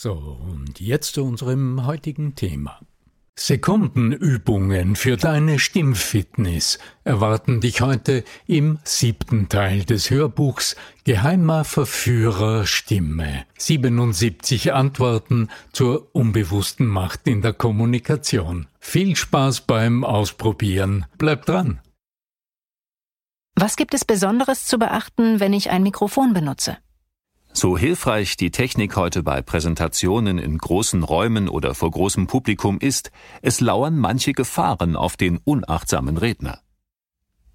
So, und jetzt zu unserem heutigen Thema. Sekundenübungen für deine Stimmfitness erwarten dich heute im siebten Teil des Hörbuchs Geheimer Verführer Stimme. 77 Antworten zur unbewussten Macht in der Kommunikation. Viel Spaß beim Ausprobieren. Bleib dran. Was gibt es Besonderes zu beachten, wenn ich ein Mikrofon benutze? So hilfreich die Technik heute bei Präsentationen in großen Räumen oder vor großem Publikum ist, es lauern manche Gefahren auf den unachtsamen Redner.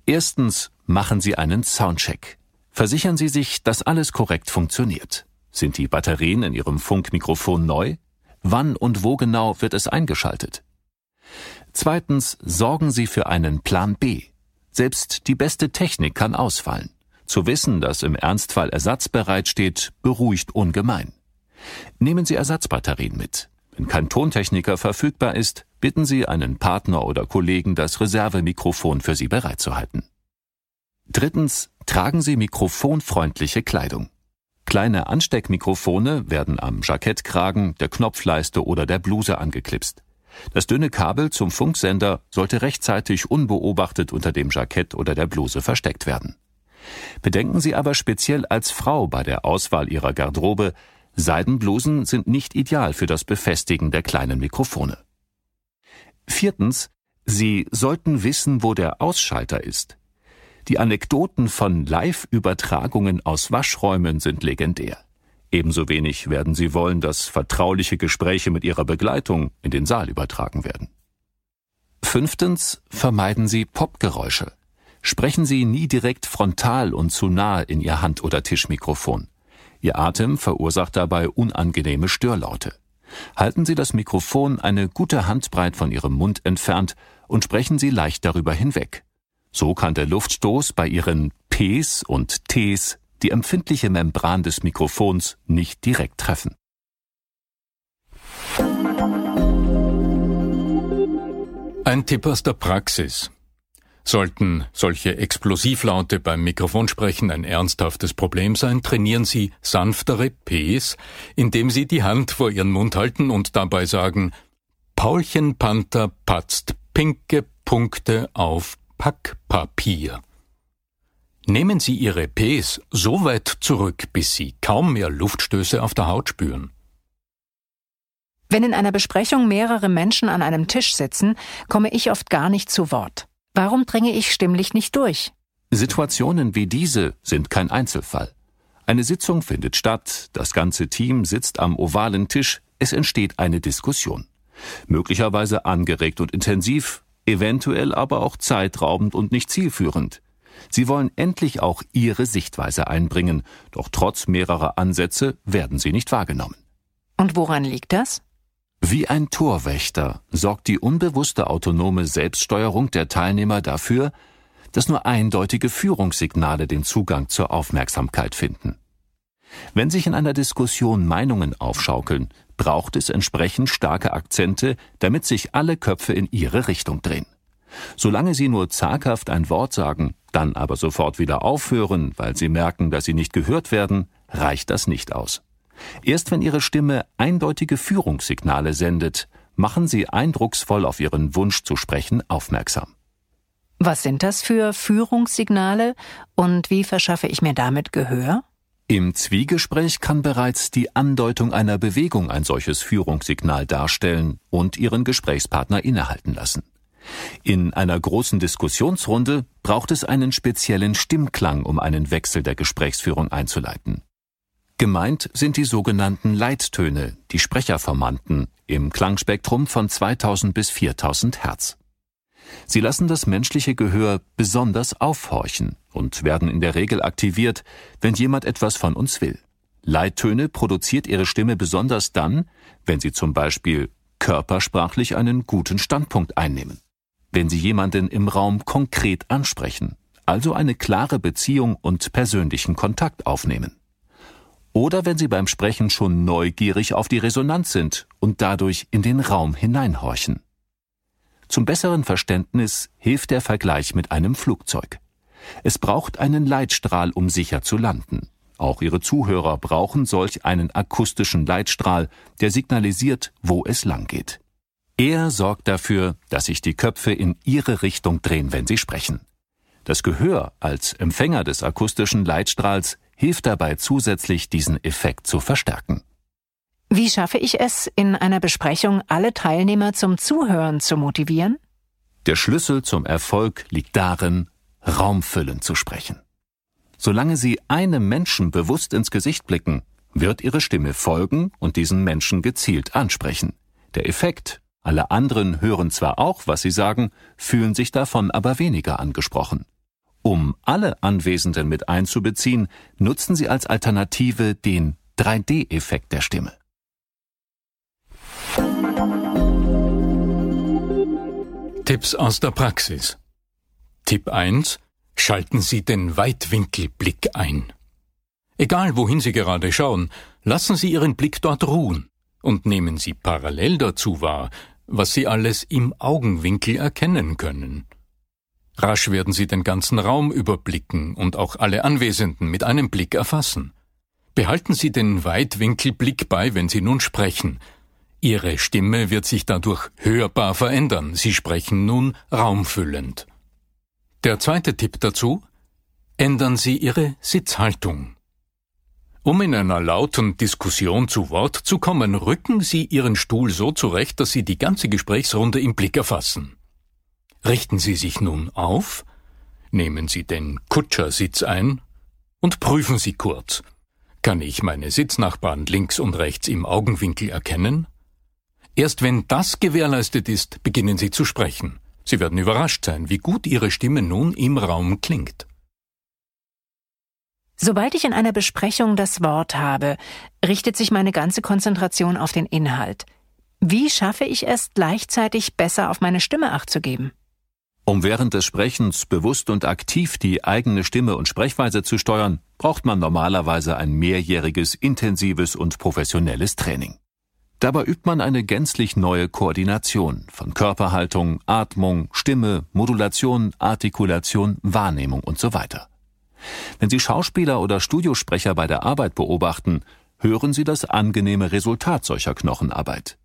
Erstens machen Sie einen Soundcheck. Versichern Sie sich, dass alles korrekt funktioniert. Sind die Batterien in Ihrem Funkmikrofon neu? Wann und wo genau wird es eingeschaltet? Zweitens sorgen Sie für einen Plan B. Selbst die beste Technik kann ausfallen. Zu wissen, dass im Ernstfall Ersatz bereitsteht, beruhigt ungemein. Nehmen Sie Ersatzbatterien mit. Wenn kein Tontechniker verfügbar ist, bitten Sie einen Partner oder Kollegen, das Reservemikrofon für Sie bereitzuhalten. Drittens, tragen Sie mikrofonfreundliche Kleidung. Kleine Ansteckmikrofone werden am Jackettkragen, der Knopfleiste oder der Bluse angeklipst. Das dünne Kabel zum Funksender sollte rechtzeitig unbeobachtet unter dem Jackett oder der Bluse versteckt werden. Bedenken Sie aber speziell als Frau bei der Auswahl Ihrer Garderobe, Seidenblusen sind nicht ideal für das Befestigen der kleinen Mikrofone. Viertens, Sie sollten wissen, wo der Ausschalter ist. Die Anekdoten von Live-Übertragungen aus Waschräumen sind legendär. Ebenso wenig werden Sie wollen, dass vertrauliche Gespräche mit Ihrer Begleitung in den Saal übertragen werden. Fünftens, vermeiden Sie Popgeräusche. Sprechen Sie nie direkt frontal und zu nahe in Ihr Hand- oder Tischmikrofon. Ihr Atem verursacht dabei unangenehme Störlaute. Halten Sie das Mikrofon eine gute Handbreit von Ihrem Mund entfernt und sprechen Sie leicht darüber hinweg. So kann der Luftstoß bei Ihren Ps und Ts die empfindliche Membran des Mikrofons nicht direkt treffen. Ein Tipp aus der Praxis. Sollten solche Explosivlaute beim Mikrofonsprechen ein ernsthaftes Problem sein, trainieren Sie sanftere Ps, indem Sie die Hand vor Ihren Mund halten und dabei sagen Paulchen Panther patzt pinke Punkte auf Packpapier. Nehmen Sie Ihre Ps so weit zurück, bis Sie kaum mehr Luftstöße auf der Haut spüren. Wenn in einer Besprechung mehrere Menschen an einem Tisch sitzen, komme ich oft gar nicht zu Wort. Warum dringe ich stimmlich nicht durch? Situationen wie diese sind kein Einzelfall. Eine Sitzung findet statt, das ganze Team sitzt am ovalen Tisch, es entsteht eine Diskussion. Möglicherweise angeregt und intensiv, eventuell aber auch zeitraubend und nicht zielführend. Sie wollen endlich auch ihre Sichtweise einbringen, doch trotz mehrerer Ansätze werden sie nicht wahrgenommen. Und woran liegt das? Wie ein Torwächter sorgt die unbewusste autonome Selbststeuerung der Teilnehmer dafür, dass nur eindeutige Führungssignale den Zugang zur Aufmerksamkeit finden. Wenn sich in einer Diskussion Meinungen aufschaukeln, braucht es entsprechend starke Akzente, damit sich alle Köpfe in ihre Richtung drehen. Solange sie nur zaghaft ein Wort sagen, dann aber sofort wieder aufhören, weil sie merken, dass sie nicht gehört werden, reicht das nicht aus. Erst wenn Ihre Stimme eindeutige Führungssignale sendet, machen Sie eindrucksvoll auf Ihren Wunsch zu sprechen aufmerksam. Was sind das für Führungssignale und wie verschaffe ich mir damit Gehör? Im Zwiegespräch kann bereits die Andeutung einer Bewegung ein solches Führungssignal darstellen und Ihren Gesprächspartner innehalten lassen. In einer großen Diskussionsrunde braucht es einen speziellen Stimmklang, um einen Wechsel der Gesprächsführung einzuleiten. Gemeint sind die sogenannten Leittöne, die Sprecherformanten, im Klangspektrum von 2000 bis 4000 Hertz. Sie lassen das menschliche Gehör besonders aufhorchen und werden in der Regel aktiviert, wenn jemand etwas von uns will. Leittöne produziert ihre Stimme besonders dann, wenn sie zum Beispiel körpersprachlich einen guten Standpunkt einnehmen, wenn sie jemanden im Raum konkret ansprechen, also eine klare Beziehung und persönlichen Kontakt aufnehmen. Oder wenn sie beim Sprechen schon neugierig auf die Resonanz sind und dadurch in den Raum hineinhorchen. Zum besseren Verständnis hilft der Vergleich mit einem Flugzeug. Es braucht einen Leitstrahl, um sicher zu landen. Auch Ihre Zuhörer brauchen solch einen akustischen Leitstrahl, der signalisiert, wo es lang geht. Er sorgt dafür, dass sich die Köpfe in Ihre Richtung drehen, wenn Sie sprechen. Das Gehör als Empfänger des akustischen Leitstrahls hilft dabei zusätzlich, diesen Effekt zu verstärken. Wie schaffe ich es, in einer Besprechung alle Teilnehmer zum Zuhören zu motivieren? Der Schlüssel zum Erfolg liegt darin, raumfüllend zu sprechen. Solange Sie einem Menschen bewusst ins Gesicht blicken, wird Ihre Stimme folgen und diesen Menschen gezielt ansprechen. Der Effekt, alle anderen hören zwar auch, was Sie sagen, fühlen sich davon aber weniger angesprochen. Um alle Anwesenden mit einzubeziehen, nutzen Sie als Alternative den 3D-Effekt der Stimme. Tipps aus der Praxis. Tipp 1. Schalten Sie den Weitwinkelblick ein. Egal wohin Sie gerade schauen, lassen Sie Ihren Blick dort ruhen und nehmen Sie parallel dazu wahr, was Sie alles im Augenwinkel erkennen können. Rasch werden Sie den ganzen Raum überblicken und auch alle Anwesenden mit einem Blick erfassen. Behalten Sie den Weitwinkelblick bei, wenn Sie nun sprechen, Ihre Stimme wird sich dadurch hörbar verändern. Sie sprechen nun raumfüllend. Der zweite Tipp dazu? Ändern Sie Ihre Sitzhaltung. Um in einer lauten Diskussion zu Wort zu kommen, rücken Sie Ihren Stuhl so zurecht, dass Sie die ganze Gesprächsrunde im Blick erfassen. Richten Sie sich nun auf, nehmen Sie den Kutschersitz ein und prüfen Sie kurz. Kann ich meine Sitznachbarn links und rechts im Augenwinkel erkennen? Erst wenn das gewährleistet ist, beginnen Sie zu sprechen. Sie werden überrascht sein, wie gut Ihre Stimme nun im Raum klingt. Sobald ich in einer Besprechung das Wort habe, richtet sich meine ganze Konzentration auf den Inhalt. Wie schaffe ich es, gleichzeitig besser auf meine Stimme acht zu geben? Um während des Sprechens bewusst und aktiv die eigene Stimme und Sprechweise zu steuern, braucht man normalerweise ein mehrjähriges, intensives und professionelles Training. Dabei übt man eine gänzlich neue Koordination von Körperhaltung, Atmung, Stimme, Modulation, Artikulation, Wahrnehmung und so weiter. Wenn Sie Schauspieler oder Studiosprecher bei der Arbeit beobachten, hören Sie das angenehme Resultat solcher Knochenarbeit.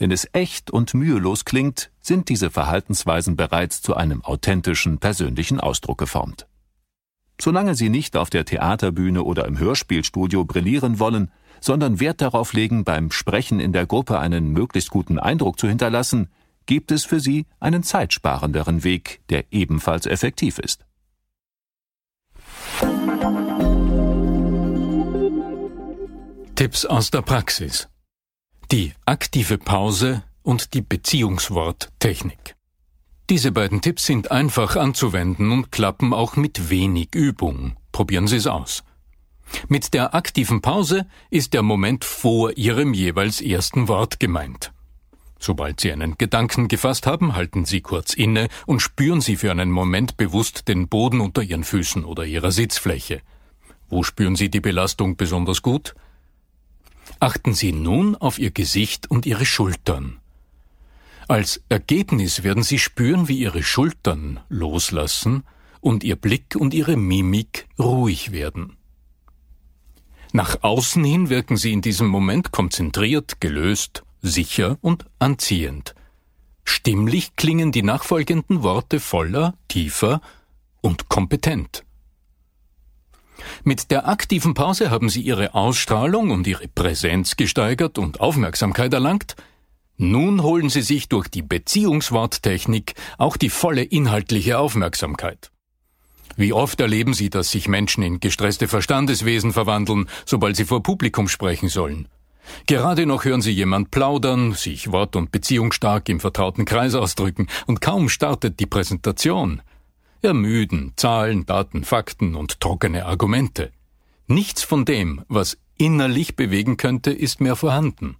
Wenn es echt und mühelos klingt, sind diese Verhaltensweisen bereits zu einem authentischen persönlichen Ausdruck geformt. Solange Sie nicht auf der Theaterbühne oder im Hörspielstudio brillieren wollen, sondern Wert darauf legen, beim Sprechen in der Gruppe einen möglichst guten Eindruck zu hinterlassen, gibt es für sie einen zeitsparenderen Weg, der ebenfalls effektiv ist. Tipps aus der Praxis. Die aktive Pause und die Beziehungsworttechnik. Diese beiden Tipps sind einfach anzuwenden und klappen auch mit wenig Übung. Probieren Sie es aus. Mit der aktiven Pause ist der Moment vor Ihrem jeweils ersten Wort gemeint. Sobald Sie einen Gedanken gefasst haben, halten Sie kurz inne und spüren Sie für einen Moment bewusst den Boden unter Ihren Füßen oder Ihrer Sitzfläche. Wo spüren Sie die Belastung besonders gut? Achten Sie nun auf Ihr Gesicht und Ihre Schultern. Als Ergebnis werden Sie spüren, wie Ihre Schultern loslassen und Ihr Blick und Ihre Mimik ruhig werden. Nach außen hin wirken sie in diesem Moment konzentriert, gelöst, sicher und anziehend. Stimmlich klingen die nachfolgenden Worte voller, tiefer und kompetent. Mit der aktiven Pause haben Sie Ihre Ausstrahlung und Ihre Präsenz gesteigert und Aufmerksamkeit erlangt. Nun holen Sie sich durch die Beziehungsworttechnik auch die volle inhaltliche Aufmerksamkeit. Wie oft erleben Sie, dass sich Menschen in gestresste Verstandeswesen verwandeln, sobald sie vor Publikum sprechen sollen? Gerade noch hören Sie jemand plaudern, sich wort- und beziehungsstark im vertrauten Kreis ausdrücken, und kaum startet die Präsentation. Ermüden Zahlen, Daten, Fakten und trockene Argumente. Nichts von dem, was innerlich bewegen könnte, ist mehr vorhanden.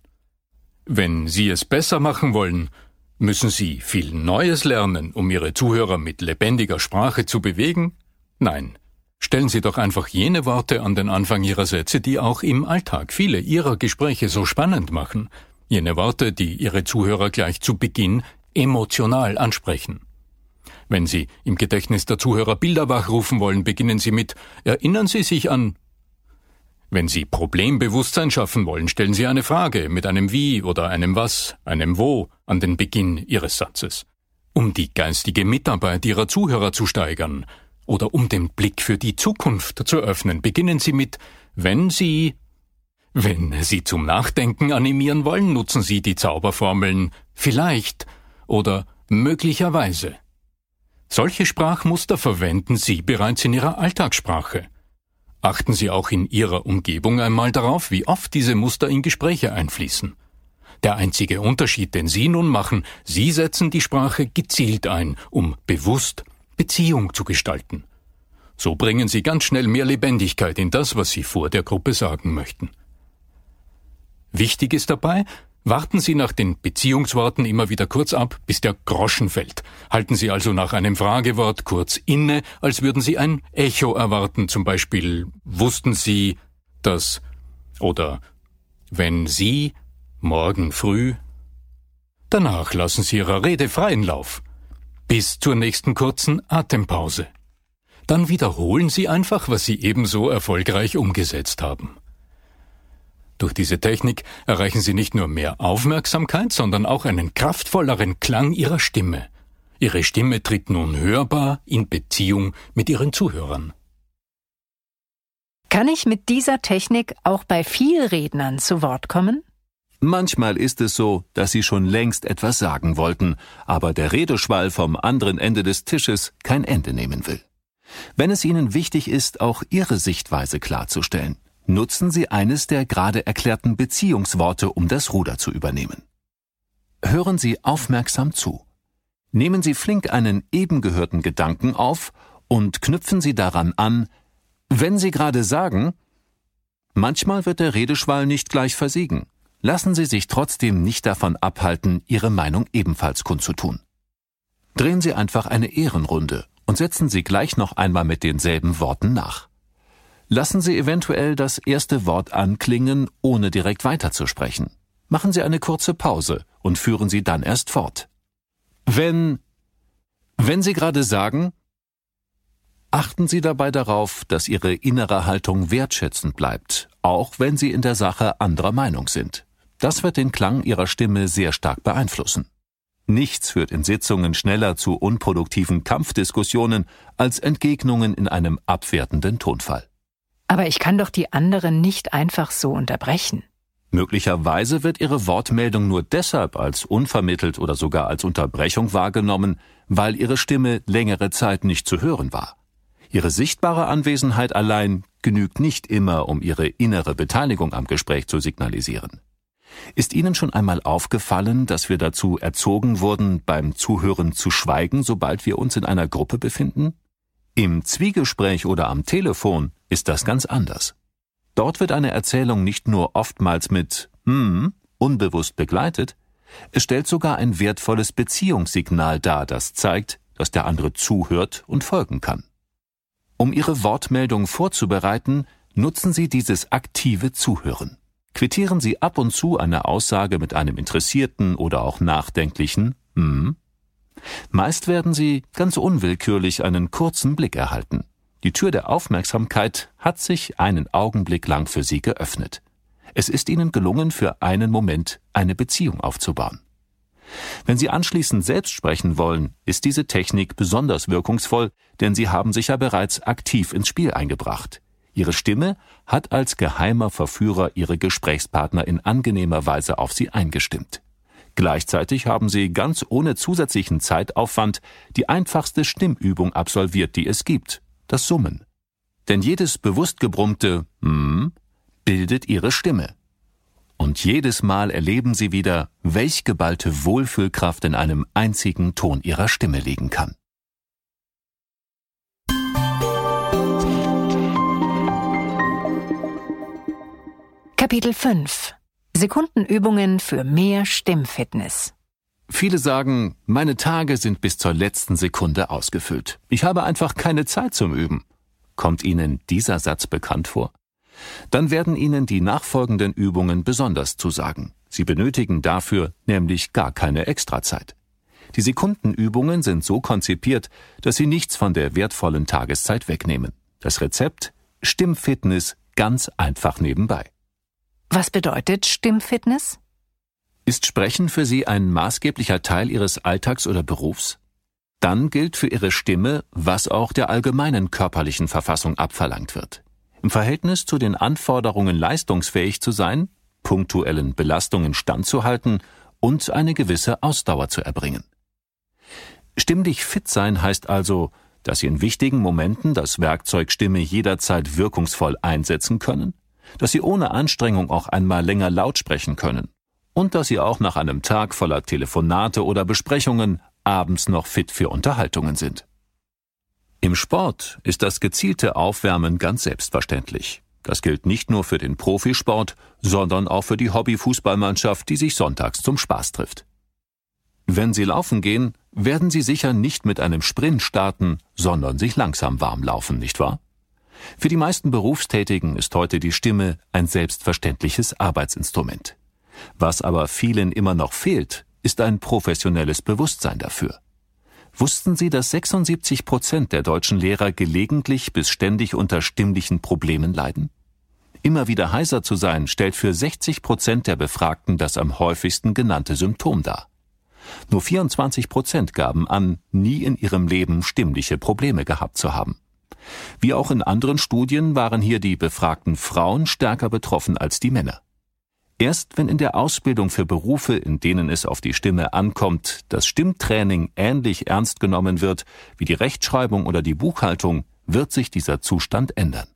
Wenn Sie es besser machen wollen, müssen Sie viel Neues lernen, um Ihre Zuhörer mit lebendiger Sprache zu bewegen? Nein. Stellen Sie doch einfach jene Worte an den Anfang Ihrer Sätze, die auch im Alltag viele Ihrer Gespräche so spannend machen. Jene Worte, die Ihre Zuhörer gleich zu Beginn emotional ansprechen. Wenn Sie im Gedächtnis der Zuhörer Bilder wachrufen wollen, beginnen Sie mit Erinnern Sie sich an. Wenn Sie Problembewusstsein schaffen wollen, stellen Sie eine Frage mit einem Wie oder einem Was, einem Wo an den Beginn Ihres Satzes. Um die geistige Mitarbeit Ihrer Zuhörer zu steigern oder um den Blick für die Zukunft zu öffnen, beginnen Sie mit Wenn Sie wenn Sie zum Nachdenken animieren wollen, nutzen Sie die Zauberformeln vielleicht oder möglicherweise. Solche Sprachmuster verwenden Sie bereits in Ihrer Alltagssprache. Achten Sie auch in Ihrer Umgebung einmal darauf, wie oft diese Muster in Gespräche einfließen. Der einzige Unterschied, den Sie nun machen, Sie setzen die Sprache gezielt ein, um bewusst Beziehung zu gestalten. So bringen Sie ganz schnell mehr Lebendigkeit in das, was Sie vor der Gruppe sagen möchten. Wichtig ist dabei, Warten Sie nach den Beziehungsworten immer wieder kurz ab, bis der Groschen fällt. Halten Sie also nach einem Fragewort kurz inne, als würden Sie ein Echo erwarten, zum Beispiel wussten Sie, dass oder wenn Sie morgen früh. Danach lassen Sie Ihrer Rede freien Lauf. Bis zur nächsten kurzen Atempause. Dann wiederholen Sie einfach, was Sie ebenso erfolgreich umgesetzt haben. Durch diese Technik erreichen Sie nicht nur mehr Aufmerksamkeit, sondern auch einen kraftvolleren Klang Ihrer Stimme. Ihre Stimme tritt nun hörbar in Beziehung mit Ihren Zuhörern. Kann ich mit dieser Technik auch bei Vielrednern zu Wort kommen? Manchmal ist es so, dass Sie schon längst etwas sagen wollten, aber der Redeschwall vom anderen Ende des Tisches kein Ende nehmen will. Wenn es Ihnen wichtig ist, auch Ihre Sichtweise klarzustellen, nutzen Sie eines der gerade erklärten Beziehungsworte, um das Ruder zu übernehmen. Hören Sie aufmerksam zu. Nehmen Sie flink einen eben gehörten Gedanken auf und knüpfen Sie daran an, wenn Sie gerade sagen, manchmal wird der Redeschwall nicht gleich versiegen. Lassen Sie sich trotzdem nicht davon abhalten, Ihre Meinung ebenfalls kundzutun. Drehen Sie einfach eine Ehrenrunde und setzen Sie gleich noch einmal mit denselben Worten nach. Lassen Sie eventuell das erste Wort anklingen, ohne direkt weiterzusprechen. Machen Sie eine kurze Pause und führen Sie dann erst fort. Wenn, wenn Sie gerade sagen, achten Sie dabei darauf, dass Ihre innere Haltung wertschätzend bleibt, auch wenn Sie in der Sache anderer Meinung sind. Das wird den Klang Ihrer Stimme sehr stark beeinflussen. Nichts führt in Sitzungen schneller zu unproduktiven Kampfdiskussionen als Entgegnungen in einem abwertenden Tonfall. Aber ich kann doch die anderen nicht einfach so unterbrechen. Möglicherweise wird Ihre Wortmeldung nur deshalb als unvermittelt oder sogar als Unterbrechung wahrgenommen, weil Ihre Stimme längere Zeit nicht zu hören war. Ihre sichtbare Anwesenheit allein genügt nicht immer, um Ihre innere Beteiligung am Gespräch zu signalisieren. Ist Ihnen schon einmal aufgefallen, dass wir dazu erzogen wurden, beim Zuhören zu schweigen, sobald wir uns in einer Gruppe befinden? Im Zwiegespräch oder am Telefon ist das ganz anders. Dort wird eine Erzählung nicht nur oftmals mit hm unbewusst begleitet, es stellt sogar ein wertvolles Beziehungssignal dar, das zeigt, dass der andere zuhört und folgen kann. Um Ihre Wortmeldung vorzubereiten, nutzen Sie dieses aktive Zuhören. Quittieren Sie ab und zu eine Aussage mit einem interessierten oder auch nachdenklichen hm Meist werden Sie ganz unwillkürlich einen kurzen Blick erhalten. Die Tür der Aufmerksamkeit hat sich einen Augenblick lang für Sie geöffnet. Es ist Ihnen gelungen, für einen Moment eine Beziehung aufzubauen. Wenn Sie anschließend selbst sprechen wollen, ist diese Technik besonders wirkungsvoll, denn Sie haben sich ja bereits aktiv ins Spiel eingebracht. Ihre Stimme hat als geheimer Verführer Ihre Gesprächspartner in angenehmer Weise auf Sie eingestimmt. Gleichzeitig haben Sie ganz ohne zusätzlichen Zeitaufwand die einfachste Stimmübung absolviert, die es gibt, das Summen. Denn jedes bewusst gebrummte hm bildet Ihre Stimme. Und jedes Mal erleben Sie wieder, welch geballte Wohlfühlkraft in einem einzigen Ton Ihrer Stimme liegen kann. Kapitel 5 Sekundenübungen für mehr Stimmfitness. Viele sagen, meine Tage sind bis zur letzten Sekunde ausgefüllt. Ich habe einfach keine Zeit zum Üben. Kommt Ihnen dieser Satz bekannt vor? Dann werden Ihnen die nachfolgenden Übungen besonders zusagen. Sie benötigen dafür nämlich gar keine Extrazeit. Die Sekundenübungen sind so konzipiert, dass sie nichts von der wertvollen Tageszeit wegnehmen. Das Rezept Stimmfitness ganz einfach nebenbei. Was bedeutet Stimmfitness? Ist Sprechen für Sie ein maßgeblicher Teil Ihres Alltags oder Berufs? Dann gilt für Ihre Stimme, was auch der allgemeinen körperlichen Verfassung abverlangt wird. Im Verhältnis zu den Anforderungen leistungsfähig zu sein, punktuellen Belastungen standzuhalten und eine gewisse Ausdauer zu erbringen. Stimmlich fit sein heißt also, dass Sie in wichtigen Momenten das Werkzeug Stimme jederzeit wirkungsvoll einsetzen können, dass sie ohne Anstrengung auch einmal länger laut sprechen können und dass sie auch nach einem Tag voller Telefonate oder Besprechungen abends noch fit für Unterhaltungen sind. Im Sport ist das gezielte Aufwärmen ganz selbstverständlich. Das gilt nicht nur für den Profisport, sondern auch für die Hobbyfußballmannschaft, die sich sonntags zum Spaß trifft. Wenn Sie laufen gehen, werden Sie sicher nicht mit einem Sprint starten, sondern sich langsam warm laufen, nicht wahr? Für die meisten Berufstätigen ist heute die Stimme ein selbstverständliches Arbeitsinstrument. Was aber vielen immer noch fehlt, ist ein professionelles Bewusstsein dafür. Wussten Sie, dass 76 Prozent der deutschen Lehrer gelegentlich bis ständig unter stimmlichen Problemen leiden? Immer wieder heiser zu sein, stellt für 60 Prozent der Befragten das am häufigsten genannte Symptom dar. Nur 24 Prozent gaben an, nie in ihrem Leben stimmliche Probleme gehabt zu haben. Wie auch in anderen Studien waren hier die befragten Frauen stärker betroffen als die Männer. Erst wenn in der Ausbildung für Berufe, in denen es auf die Stimme ankommt, das Stimmtraining ähnlich ernst genommen wird wie die Rechtschreibung oder die Buchhaltung, wird sich dieser Zustand ändern.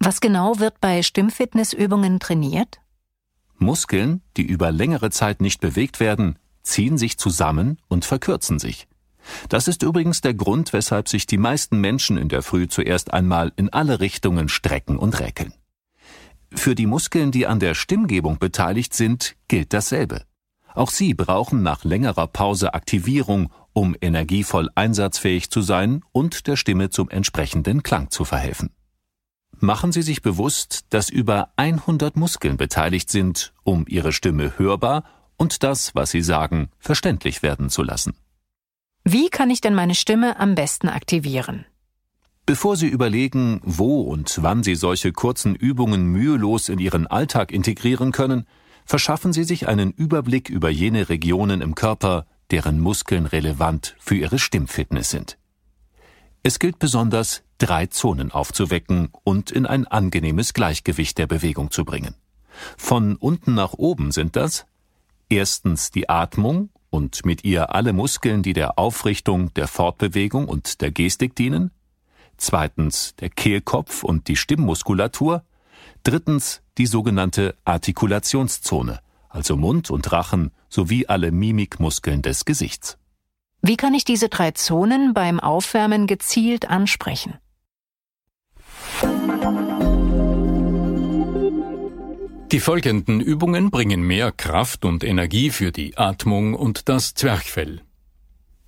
Was genau wird bei Stimmfitnessübungen trainiert? Muskeln, die über längere Zeit nicht bewegt werden, ziehen sich zusammen und verkürzen sich. Das ist übrigens der Grund, weshalb sich die meisten Menschen in der Früh zuerst einmal in alle Richtungen strecken und räkeln. Für die Muskeln, die an der Stimmgebung beteiligt sind, gilt dasselbe. Auch sie brauchen nach längerer Pause Aktivierung, um energievoll einsatzfähig zu sein und der Stimme zum entsprechenden Klang zu verhelfen. Machen Sie sich bewusst, dass über 100 Muskeln beteiligt sind, um Ihre Stimme hörbar und das, was Sie sagen, verständlich werden zu lassen. Wie kann ich denn meine Stimme am besten aktivieren? Bevor Sie überlegen, wo und wann Sie solche kurzen Übungen mühelos in Ihren Alltag integrieren können, verschaffen Sie sich einen Überblick über jene Regionen im Körper, deren Muskeln relevant für Ihre Stimmfitness sind. Es gilt besonders, drei Zonen aufzuwecken und in ein angenehmes Gleichgewicht der Bewegung zu bringen. Von unten nach oben sind das erstens die Atmung, und mit ihr alle Muskeln, die der Aufrichtung, der Fortbewegung und der Gestik dienen. Zweitens der Kehlkopf und die Stimmmuskulatur. Drittens die sogenannte Artikulationszone, also Mund und Rachen sowie alle Mimikmuskeln des Gesichts. Wie kann ich diese drei Zonen beim Aufwärmen gezielt ansprechen? Die folgenden Übungen bringen mehr Kraft und Energie für die Atmung und das Zwerchfell.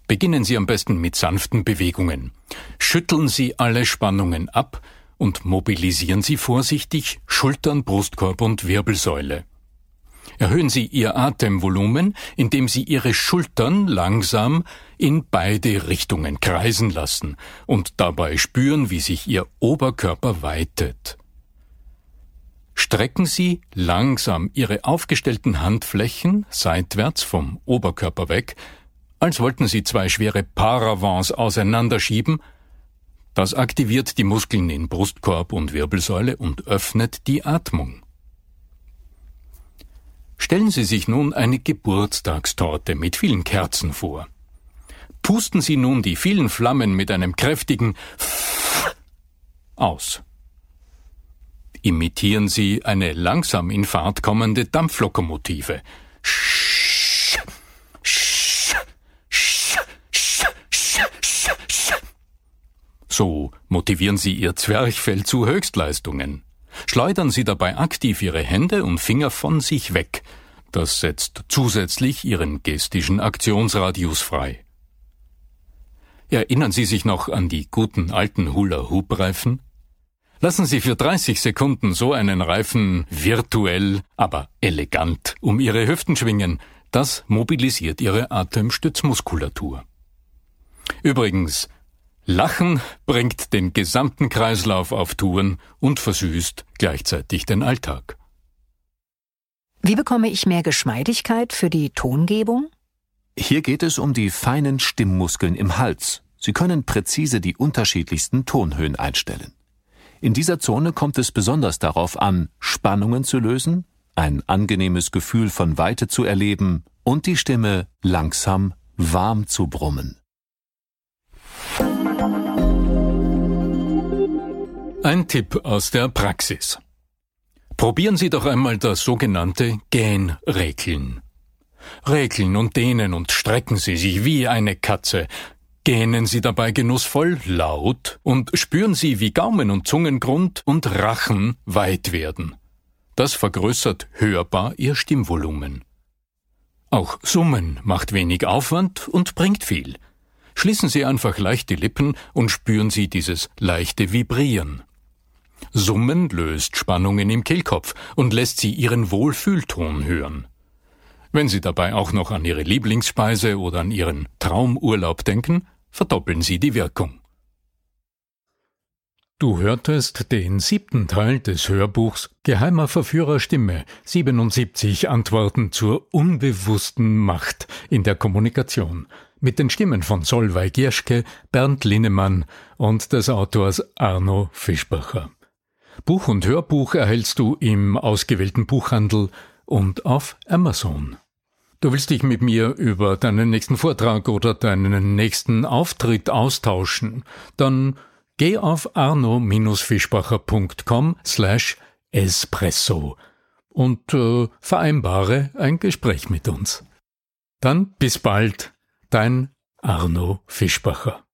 Beginnen Sie am besten mit sanften Bewegungen. Schütteln Sie alle Spannungen ab und mobilisieren Sie vorsichtig Schultern, Brustkorb und Wirbelsäule. Erhöhen Sie Ihr Atemvolumen, indem Sie Ihre Schultern langsam in beide Richtungen kreisen lassen und dabei spüren, wie sich Ihr Oberkörper weitet. Strecken Sie langsam Ihre aufgestellten Handflächen seitwärts vom Oberkörper weg, als wollten Sie zwei schwere Paravents auseinanderschieben. Das aktiviert die Muskeln in Brustkorb und Wirbelsäule und öffnet die Atmung. Stellen Sie sich nun eine Geburtstagstorte mit vielen Kerzen vor. Pusten Sie nun die vielen Flammen mit einem kräftigen aus. Imitieren Sie eine langsam in Fahrt kommende Dampflokomotive. So motivieren Sie Ihr Zwerchfell zu Höchstleistungen. Schleudern Sie dabei aktiv Ihre Hände und Finger von sich weg. Das setzt zusätzlich Ihren gestischen Aktionsradius frei. Erinnern Sie sich noch an die guten alten Hula-Hoop-Reifen? Lassen Sie für 30 Sekunden so einen Reifen virtuell, aber elegant um Ihre Hüften schwingen. Das mobilisiert Ihre Atemstützmuskulatur. Übrigens, Lachen bringt den gesamten Kreislauf auf Touren und versüßt gleichzeitig den Alltag. Wie bekomme ich mehr Geschmeidigkeit für die Tongebung? Hier geht es um die feinen Stimmmuskeln im Hals. Sie können präzise die unterschiedlichsten Tonhöhen einstellen. In dieser Zone kommt es besonders darauf an, Spannungen zu lösen, ein angenehmes Gefühl von Weite zu erleben und die Stimme langsam warm zu brummen. Ein Tipp aus der Praxis. Probieren Sie doch einmal das sogenannte Gähnräkeln. Räkeln und dehnen und strecken Sie sich wie eine Katze, Gähnen Sie dabei genussvoll laut und spüren Sie, wie Gaumen und Zungengrund und Rachen weit werden. Das vergrößert hörbar Ihr Stimmvolumen. Auch Summen macht wenig Aufwand und bringt viel. Schließen Sie einfach leicht die Lippen und spüren Sie dieses leichte Vibrieren. Summen löst Spannungen im Kehlkopf und lässt Sie Ihren Wohlfühlton hören. Wenn Sie dabei auch noch an Ihre Lieblingsspeise oder an Ihren Traumurlaub denken, verdoppeln sie die Wirkung. Du hörtest den siebten Teil des Hörbuchs Geheimer Verführer Stimme 77 Antworten zur unbewussten Macht in der Kommunikation mit den Stimmen von Solveig Jeschke, Bernd Linnemann und des Autors Arno Fischbacher. Buch und Hörbuch erhältst du im ausgewählten Buchhandel und auf Amazon. Du willst dich mit mir über deinen nächsten Vortrag oder deinen nächsten Auftritt austauschen, dann geh auf arno-fischbacher.com slash espresso und äh, vereinbare ein Gespräch mit uns. Dann bis bald, dein Arno Fischbacher.